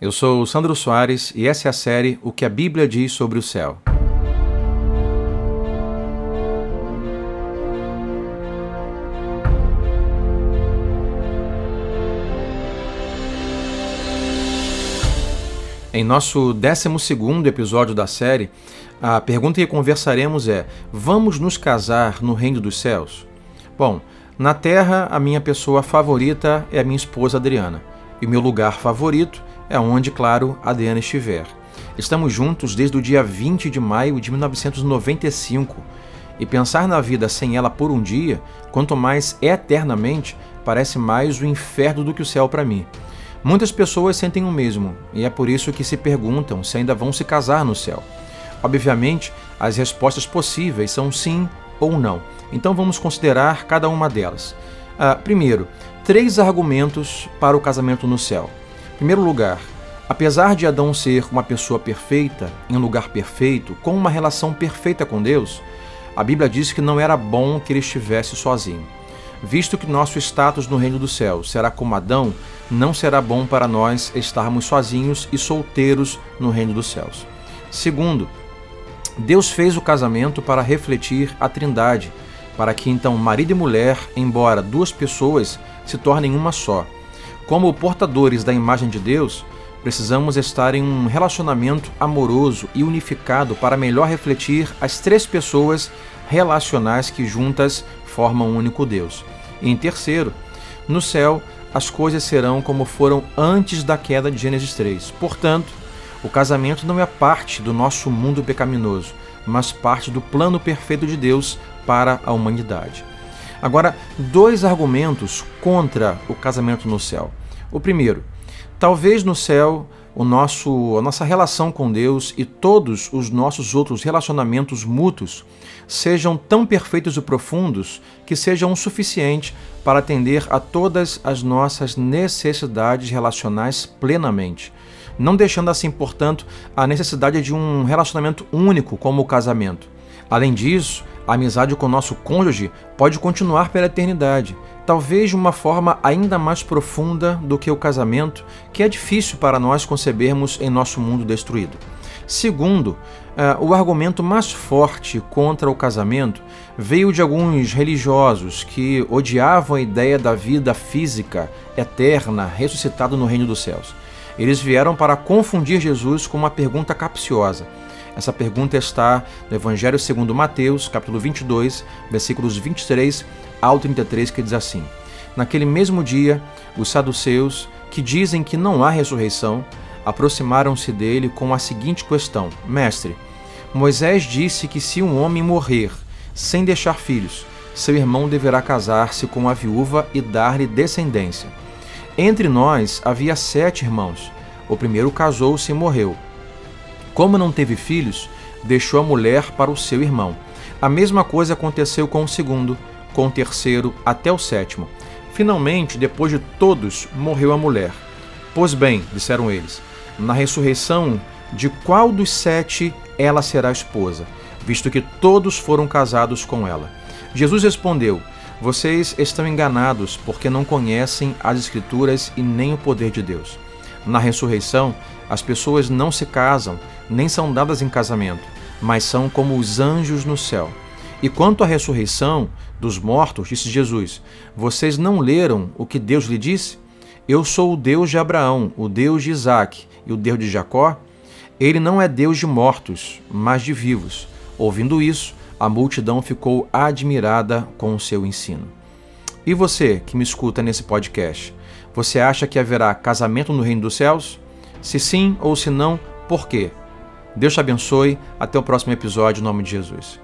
Eu sou Sandro Soares e essa é a série O que a Bíblia diz sobre o céu. Em nosso 12 episódio da série, a pergunta que conversaremos é: Vamos nos casar no reino dos céus? Bom, na Terra, a minha pessoa favorita é a minha esposa Adriana, e meu lugar favorito é onde, claro, a Adriana estiver. Estamos juntos desde o dia 20 de maio de 1995 e pensar na vida sem ela por um dia, quanto mais eternamente, parece mais o inferno do que o céu para mim. Muitas pessoas sentem o mesmo e é por isso que se perguntam se ainda vão se casar no céu. Obviamente, as respostas possíveis são sim ou não. Então vamos considerar cada uma delas. Ah, primeiro, três argumentos para o casamento no céu. Primeiro lugar, apesar de Adão ser uma pessoa perfeita, em um lugar perfeito, com uma relação perfeita com Deus, a Bíblia diz que não era bom que ele estivesse sozinho. Visto que nosso status no reino do céu será como Adão, não será bom para nós estarmos sozinhos e solteiros no reino dos céus. Segundo, Deus fez o casamento para refletir a Trindade, para que então marido e mulher, embora duas pessoas, se tornem uma só. Como portadores da imagem de Deus, precisamos estar em um relacionamento amoroso e unificado para melhor refletir as três pessoas relacionais que juntas formam um único Deus. E em terceiro, no céu, as coisas serão como foram antes da queda de Gênesis 3. Portanto, o casamento não é parte do nosso mundo pecaminoso, mas parte do plano perfeito de Deus para a humanidade. Agora, dois argumentos contra o casamento no céu. O primeiro, talvez no céu o nosso, a nossa relação com Deus e todos os nossos outros relacionamentos mútuos sejam tão perfeitos e profundos que sejam o suficiente para atender a todas as nossas necessidades relacionais plenamente, não deixando assim, portanto, a necessidade de um relacionamento único como o casamento. Além disso, a amizade com nosso cônjuge pode continuar pela eternidade, talvez de uma forma ainda mais profunda do que o casamento, que é difícil para nós concebermos em nosso mundo destruído. Segundo, uh, o argumento mais forte contra o casamento veio de alguns religiosos que odiavam a ideia da vida física eterna ressuscitado no reino dos céus. Eles vieram para confundir Jesus com uma pergunta capciosa. Essa pergunta está no Evangelho segundo Mateus, capítulo 22, versículos 23 ao 33, que diz assim: Naquele mesmo dia, os saduceus, que dizem que não há ressurreição, aproximaram-se dele com a seguinte questão: Mestre, Moisés disse que se um homem morrer sem deixar filhos, seu irmão deverá casar-se com a viúva e dar-lhe descendência. Entre nós havia sete irmãos. O primeiro casou-se e morreu. Como não teve filhos, deixou a mulher para o seu irmão. A mesma coisa aconteceu com o segundo, com o terceiro até o sétimo. Finalmente, depois de todos, morreu a mulher. Pois bem, disseram eles, na ressurreição, de qual dos sete ela será esposa, visto que todos foram casados com ela? Jesus respondeu: Vocês estão enganados porque não conhecem as Escrituras e nem o poder de Deus. Na ressurreição, as pessoas não se casam, nem são dadas em casamento, mas são como os anjos no céu. E quanto à ressurreição dos mortos, disse Jesus: Vocês não leram o que Deus lhe disse? Eu sou o Deus de Abraão, o Deus de Isaac e o Deus de Jacó? Ele não é Deus de mortos, mas de vivos. Ouvindo isso, a multidão ficou admirada com o seu ensino. E você que me escuta nesse podcast, você acha que haverá casamento no reino dos céus? Se sim ou se não, por quê? Deus te abençoe. Até o próximo episódio, em nome de Jesus.